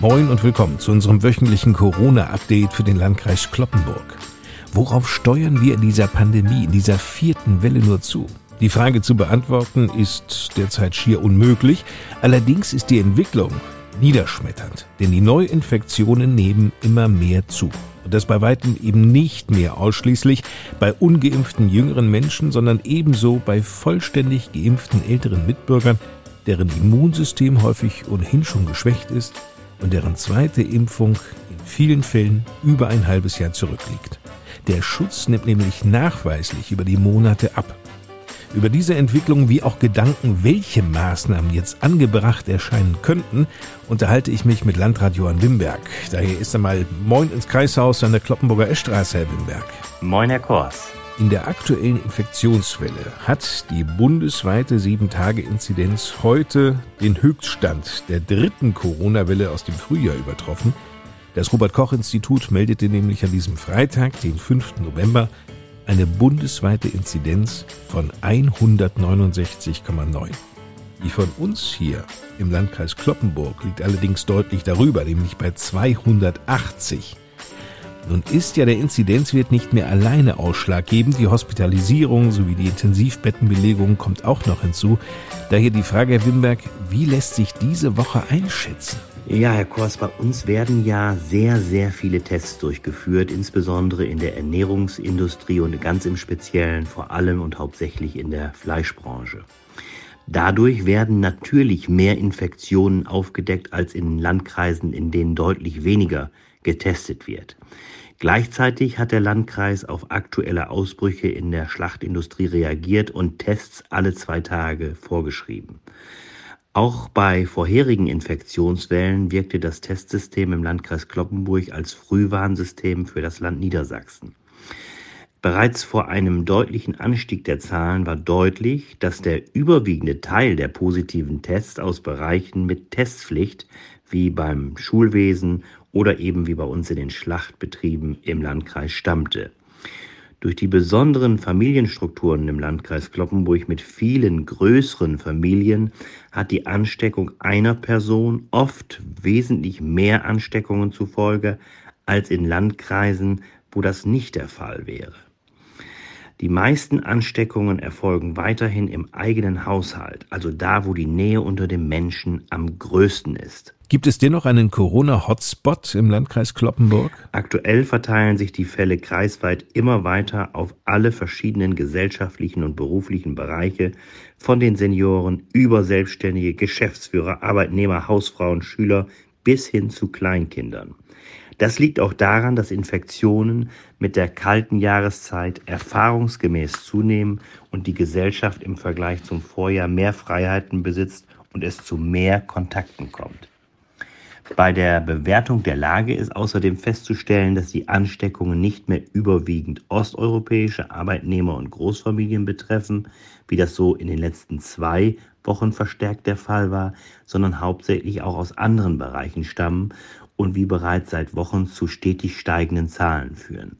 Moin und willkommen zu unserem wöchentlichen Corona-Update für den Landkreis Kloppenburg. Worauf steuern wir in dieser Pandemie, in dieser vierten Welle nur zu? Die Frage zu beantworten ist derzeit schier unmöglich. Allerdings ist die Entwicklung niederschmetternd, denn die Neuinfektionen nehmen immer mehr zu. Und das bei weitem eben nicht mehr ausschließlich bei ungeimpften jüngeren Menschen, sondern ebenso bei vollständig geimpften älteren Mitbürgern, deren Immunsystem häufig ohnehin schon geschwächt ist und deren zweite Impfung in vielen Fällen über ein halbes Jahr zurückliegt. Der Schutz nimmt nämlich nachweislich über die Monate ab. Über diese Entwicklung wie auch Gedanken, welche Maßnahmen jetzt angebracht erscheinen könnten, unterhalte ich mich mit Landrat Johann Wimberg. Daher ist einmal Moin ins Kreishaus an der Kloppenburger Eschstraße, Herr Wimberg. Moin, Herr Kors. In der aktuellen Infektionswelle hat die bundesweite 7-Tage-Inzidenz heute den Höchststand der dritten Corona-Welle aus dem Frühjahr übertroffen. Das Robert-Koch-Institut meldete nämlich an diesem Freitag, den 5. November, eine bundesweite Inzidenz von 169,9. Die von uns hier im Landkreis Kloppenburg liegt allerdings deutlich darüber, nämlich bei 280. Nun ist ja der Inzidenzwert nicht mehr alleine ausschlaggebend. Die Hospitalisierung sowie die Intensivbettenbelegung kommt auch noch hinzu. Daher die Frage, Herr Wimberg, wie lässt sich diese Woche einschätzen? Ja, Herr Kors, bei uns werden ja sehr, sehr viele Tests durchgeführt, insbesondere in der Ernährungsindustrie und ganz im Speziellen vor allem und hauptsächlich in der Fleischbranche. Dadurch werden natürlich mehr Infektionen aufgedeckt als in Landkreisen, in denen deutlich weniger getestet wird. Gleichzeitig hat der Landkreis auf aktuelle Ausbrüche in der Schlachtindustrie reagiert und Tests alle zwei Tage vorgeschrieben. Auch bei vorherigen Infektionswellen wirkte das Testsystem im Landkreis Kloppenburg als Frühwarnsystem für das Land Niedersachsen. Bereits vor einem deutlichen Anstieg der Zahlen war deutlich, dass der überwiegende Teil der positiven Tests aus Bereichen mit Testpflicht wie beim Schulwesen oder eben wie bei uns in den Schlachtbetrieben im Landkreis stammte. Durch die besonderen Familienstrukturen im Landkreis Kloppenburg mit vielen größeren Familien hat die Ansteckung einer Person oft wesentlich mehr Ansteckungen zufolge als in Landkreisen, wo das nicht der Fall wäre. Die meisten Ansteckungen erfolgen weiterhin im eigenen Haushalt, also da, wo die Nähe unter dem Menschen am größten ist. Gibt es dennoch einen Corona-Hotspot im Landkreis Kloppenburg? Aktuell verteilen sich die Fälle kreisweit immer weiter auf alle verschiedenen gesellschaftlichen und beruflichen Bereiche, von den Senioren über Selbstständige, Geschäftsführer, Arbeitnehmer, Hausfrauen, Schüler bis hin zu Kleinkindern. Das liegt auch daran, dass Infektionen mit der kalten Jahreszeit erfahrungsgemäß zunehmen und die Gesellschaft im Vergleich zum Vorjahr mehr Freiheiten besitzt und es zu mehr Kontakten kommt. Bei der Bewertung der Lage ist außerdem festzustellen, dass die Ansteckungen nicht mehr überwiegend osteuropäische Arbeitnehmer und Großfamilien betreffen, wie das so in den letzten zwei Wochen verstärkt der Fall war, sondern hauptsächlich auch aus anderen Bereichen stammen und wie bereits seit Wochen zu stetig steigenden Zahlen führen.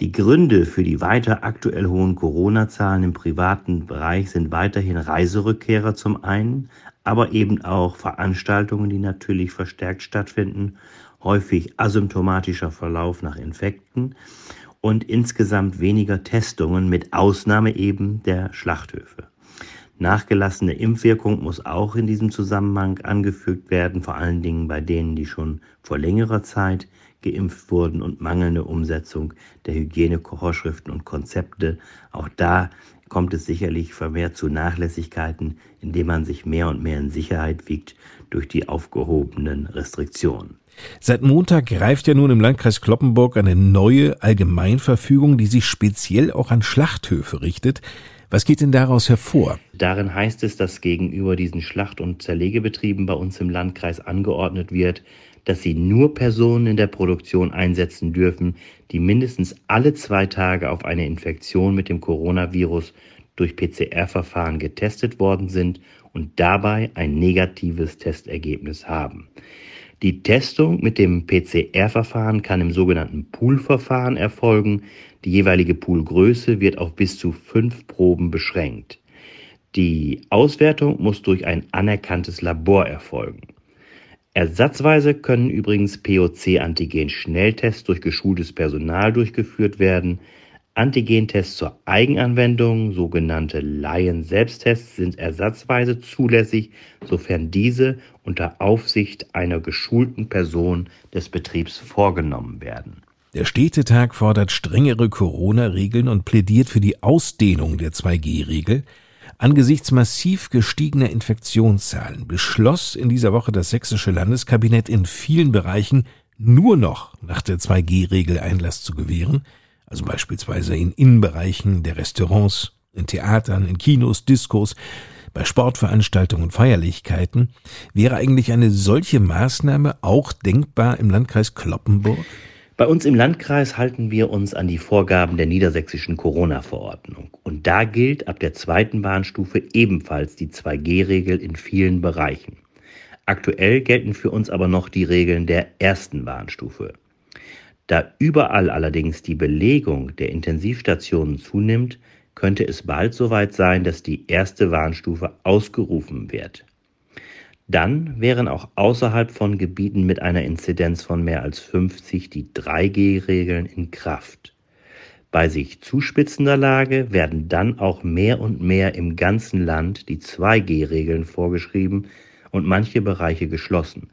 Die Gründe für die weiter aktuell hohen Corona-Zahlen im privaten Bereich sind weiterhin Reiserückkehrer zum einen, aber eben auch Veranstaltungen, die natürlich verstärkt stattfinden, häufig asymptomatischer Verlauf nach Infekten und insgesamt weniger Testungen mit Ausnahme eben der Schlachthöfe. Nachgelassene Impfwirkung muss auch in diesem Zusammenhang angefügt werden, vor allen Dingen bei denen, die schon vor längerer Zeit geimpft wurden und mangelnde Umsetzung der Hygienevorschriften und Konzepte. Auch da kommt es sicherlich vermehrt zu Nachlässigkeiten, indem man sich mehr und mehr in Sicherheit wiegt durch die aufgehobenen Restriktionen. Seit Montag greift ja nun im Landkreis Kloppenburg eine neue Allgemeinverfügung, die sich speziell auch an Schlachthöfe richtet. Was geht denn daraus hervor? Darin heißt es, dass gegenüber diesen Schlacht- und Zerlegebetrieben bei uns im Landkreis angeordnet wird, dass sie nur Personen in der Produktion einsetzen dürfen, die mindestens alle zwei Tage auf eine Infektion mit dem Coronavirus durch PCR-Verfahren getestet worden sind und dabei ein negatives Testergebnis haben. Die Testung mit dem PCR-Verfahren kann im sogenannten Pool-Verfahren erfolgen. Die jeweilige Poolgröße wird auf bis zu fünf Proben beschränkt. Die Auswertung muss durch ein anerkanntes Labor erfolgen. Ersatzweise können übrigens POC-Antigen-Schnelltests durch geschultes Personal durchgeführt werden. Antigentests zur Eigenanwendung, sogenannte Laien-Selbsttests, sind ersatzweise zulässig, sofern diese unter Aufsicht einer geschulten Person des Betriebs vorgenommen werden. Der Städtetag fordert strengere Corona-Regeln und plädiert für die Ausdehnung der 2G-Regel. Angesichts massiv gestiegener Infektionszahlen beschloss in dieser Woche das sächsische Landeskabinett in vielen Bereichen nur noch nach der 2G-Regel Einlass zu gewähren – also beispielsweise in Innenbereichen der Restaurants, in Theatern, in Kinos, Diskos, bei Sportveranstaltungen und Feierlichkeiten, wäre eigentlich eine solche Maßnahme auch denkbar im Landkreis Kloppenburg? Bei uns im Landkreis halten wir uns an die Vorgaben der niedersächsischen Corona-Verordnung. Und da gilt ab der zweiten Warnstufe ebenfalls die 2G-Regel in vielen Bereichen. Aktuell gelten für uns aber noch die Regeln der ersten Warnstufe. Da überall allerdings die Belegung der Intensivstationen zunimmt, könnte es bald soweit sein, dass die erste Warnstufe ausgerufen wird. Dann wären auch außerhalb von Gebieten mit einer Inzidenz von mehr als 50 die 3G-Regeln in Kraft. Bei sich zuspitzender Lage werden dann auch mehr und mehr im ganzen Land die 2G-Regeln vorgeschrieben und manche Bereiche geschlossen,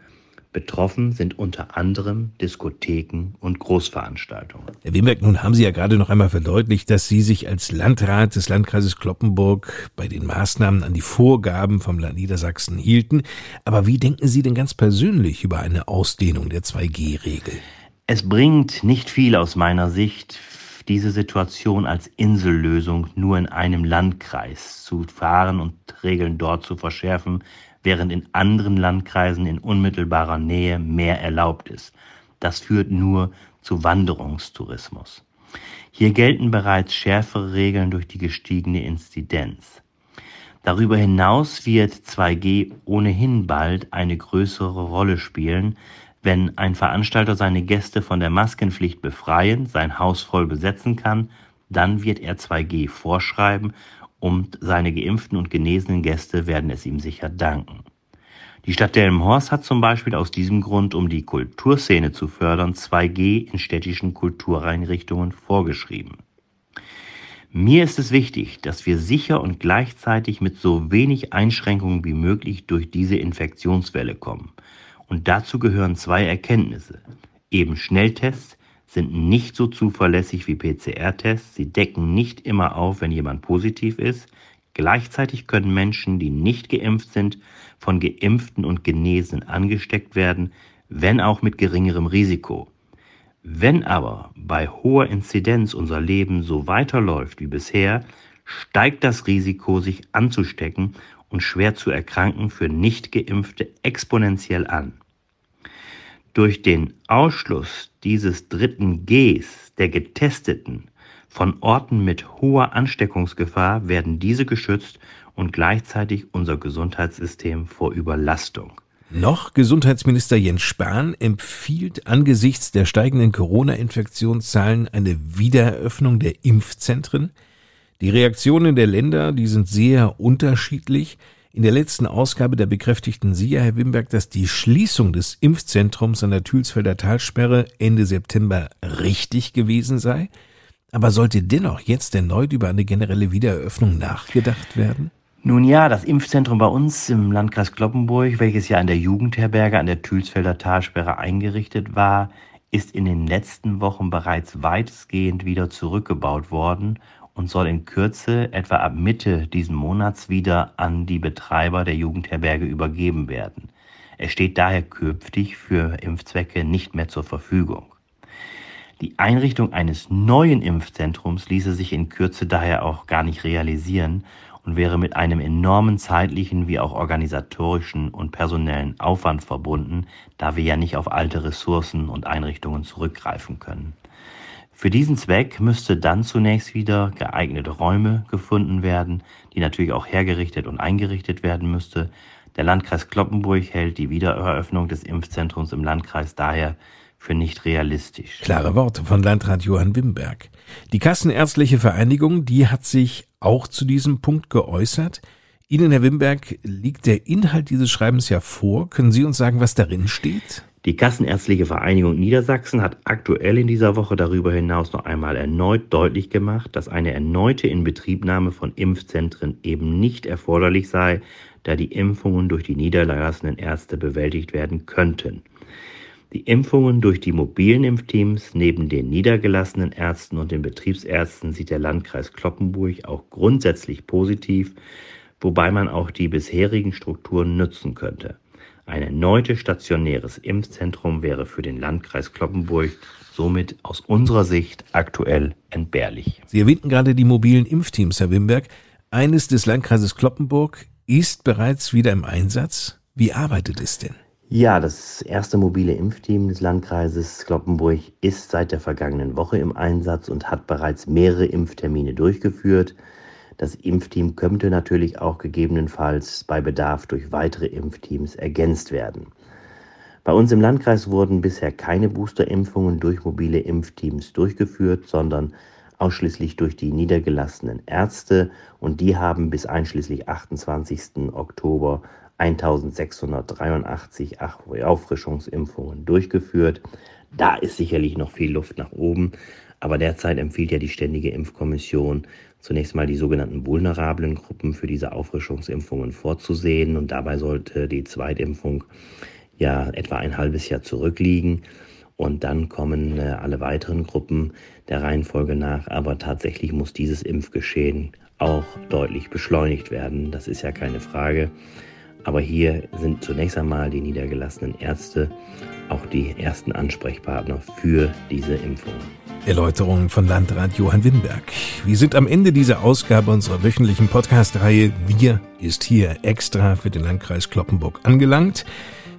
Betroffen sind unter anderem Diskotheken und Großveranstaltungen. Herr Wimberg, nun haben Sie ja gerade noch einmal verdeutlicht, dass Sie sich als Landrat des Landkreises Kloppenburg bei den Maßnahmen an die Vorgaben vom Land Niedersachsen hielten. Aber wie denken Sie denn ganz persönlich über eine Ausdehnung der 2G-Regel? Es bringt nicht viel aus meiner Sicht, diese Situation als Insellösung nur in einem Landkreis zu fahren und Regeln dort zu verschärfen, während in anderen Landkreisen in unmittelbarer Nähe mehr erlaubt ist. Das führt nur zu Wanderungstourismus. Hier gelten bereits schärfere Regeln durch die gestiegene Inzidenz. Darüber hinaus wird 2G ohnehin bald eine größere Rolle spielen, wenn ein Veranstalter seine Gäste von der Maskenpflicht befreien, sein Haus voll besetzen kann, dann wird er 2G vorschreiben und seine geimpften und genesenen Gäste werden es ihm sicher danken. Die Stadt Delmenhorst hat zum Beispiel aus diesem Grund, um die Kulturszene zu fördern, 2G in städtischen Kultureinrichtungen vorgeschrieben. Mir ist es wichtig, dass wir sicher und gleichzeitig mit so wenig Einschränkungen wie möglich durch diese Infektionswelle kommen. Und dazu gehören zwei Erkenntnisse. Eben Schnelltests, sind nicht so zuverlässig wie PCR-Tests. Sie decken nicht immer auf, wenn jemand positiv ist. Gleichzeitig können Menschen, die nicht geimpft sind, von geimpften und Genesenen angesteckt werden, wenn auch mit geringerem Risiko. Wenn aber bei hoher Inzidenz unser Leben so weiterläuft wie bisher, steigt das Risiko, sich anzustecken und schwer zu erkranken für Nichtgeimpfte exponentiell an. Durch den Ausschluss dieses dritten Gs der Getesteten von Orten mit hoher Ansteckungsgefahr werden diese geschützt und gleichzeitig unser Gesundheitssystem vor Überlastung. Noch Gesundheitsminister Jens Spahn empfiehlt angesichts der steigenden Corona-Infektionszahlen eine Wiedereröffnung der Impfzentren. Die Reaktionen der Länder, die sind sehr unterschiedlich. In der letzten Ausgabe der bekräftigten Sie ja, Herr Wimberg, dass die Schließung des Impfzentrums an der Thülsfelder Talsperre Ende September richtig gewesen sei. Aber sollte dennoch jetzt erneut über eine generelle Wiedereröffnung nachgedacht werden? Nun ja, das Impfzentrum bei uns im Landkreis Kloppenburg, welches ja an der Jugendherberge an der Thülsfelder Talsperre eingerichtet war, ist in den letzten Wochen bereits weitestgehend wieder zurückgebaut worden und soll in Kürze etwa ab Mitte diesen Monats wieder an die Betreiber der Jugendherberge übergeben werden. Es steht daher künftig für Impfzwecke nicht mehr zur Verfügung. Die Einrichtung eines neuen Impfzentrums ließe sich in Kürze daher auch gar nicht realisieren und wäre mit einem enormen zeitlichen wie auch organisatorischen und personellen Aufwand verbunden, da wir ja nicht auf alte Ressourcen und Einrichtungen zurückgreifen können. Für diesen Zweck müsste dann zunächst wieder geeignete Räume gefunden werden, die natürlich auch hergerichtet und eingerichtet werden müsste. Der Landkreis Kloppenburg hält die Wiedereröffnung des Impfzentrums im Landkreis daher für nicht realistisch. Klare Worte von Landrat Johann Wimberg. Die Kassenärztliche Vereinigung, die hat sich auch zu diesem Punkt geäußert. Ihnen, Herr Wimberg, liegt der Inhalt dieses Schreibens ja vor. Können Sie uns sagen, was darin steht? Die Kassenärztliche Vereinigung Niedersachsen hat aktuell in dieser Woche darüber hinaus noch einmal erneut deutlich gemacht, dass eine erneute Inbetriebnahme von Impfzentren eben nicht erforderlich sei, da die Impfungen durch die niedergelassenen Ärzte bewältigt werden könnten. Die Impfungen durch die mobilen Impfteams neben den niedergelassenen Ärzten und den Betriebsärzten sieht der Landkreis Kloppenburg auch grundsätzlich positiv, wobei man auch die bisherigen Strukturen nutzen könnte. Ein erneutes stationäres Impfzentrum wäre für den Landkreis Kloppenburg somit aus unserer Sicht aktuell entbehrlich. Sie erwähnten gerade die mobilen Impfteams, Herr Wimberg. Eines des Landkreises Kloppenburg ist bereits wieder im Einsatz. Wie arbeitet es denn? Ja, das erste mobile Impfteam des Landkreises Kloppenburg ist seit der vergangenen Woche im Einsatz und hat bereits mehrere Impftermine durchgeführt. Das Impfteam könnte natürlich auch gegebenenfalls bei Bedarf durch weitere Impfteams ergänzt werden. Bei uns im Landkreis wurden bisher keine Boosterimpfungen durch mobile Impfteams durchgeführt, sondern ausschließlich durch die niedergelassenen Ärzte und die haben bis einschließlich 28. Oktober 1683 Auffrischungsimpfungen durchgeführt. Da ist sicherlich noch viel Luft nach oben, aber derzeit empfiehlt ja die Ständige Impfkommission zunächst mal die sogenannten vulnerablen Gruppen für diese Auffrischungsimpfungen vorzusehen. Und dabei sollte die Zweitimpfung ja etwa ein halbes Jahr zurückliegen. Und dann kommen äh, alle weiteren Gruppen der Reihenfolge nach, aber tatsächlich muss dieses Impfgeschehen auch deutlich beschleunigt werden, das ist ja keine Frage. Aber hier sind zunächst einmal die niedergelassenen Ärzte auch die ersten Ansprechpartner für diese Impfungen. Erläuterungen von Landrat Johann Wimberg. Wir sind am Ende dieser Ausgabe unserer wöchentlichen Podcast-Reihe Wir ist hier extra für den Landkreis Kloppenburg angelangt.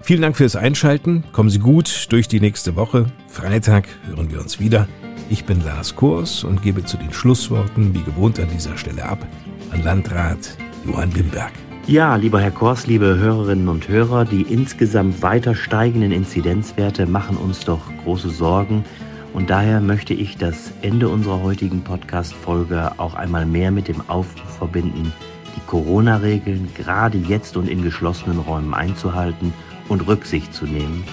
Vielen Dank fürs Einschalten. Kommen Sie gut durch die nächste Woche. Freitag hören wir uns wieder. Ich bin Lars Kurs und gebe zu den Schlussworten wie gewohnt an dieser Stelle ab an Landrat Johann Wimberg. Ja, lieber Herr Kors, liebe Hörerinnen und Hörer, die insgesamt weiter steigenden Inzidenzwerte machen uns doch große Sorgen. Und daher möchte ich das Ende unserer heutigen Podcast-Folge auch einmal mehr mit dem Aufruf verbinden, die Corona-Regeln gerade jetzt und in geschlossenen Räumen einzuhalten und Rücksicht zu nehmen,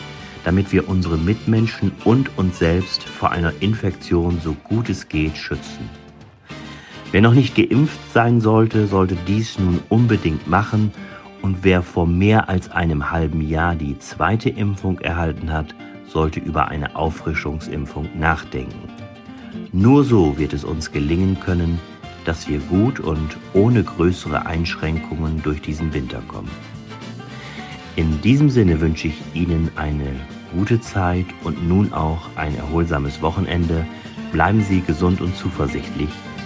damit wir unsere Mitmenschen und uns selbst vor einer Infektion so gut es geht schützen. Wer noch nicht geimpft sein sollte, sollte dies nun unbedingt machen und wer vor mehr als einem halben Jahr die zweite Impfung erhalten hat, sollte über eine Auffrischungsimpfung nachdenken. Nur so wird es uns gelingen können, dass wir gut und ohne größere Einschränkungen durch diesen Winter kommen. In diesem Sinne wünsche ich Ihnen eine gute Zeit und nun auch ein erholsames Wochenende. Bleiben Sie gesund und zuversichtlich.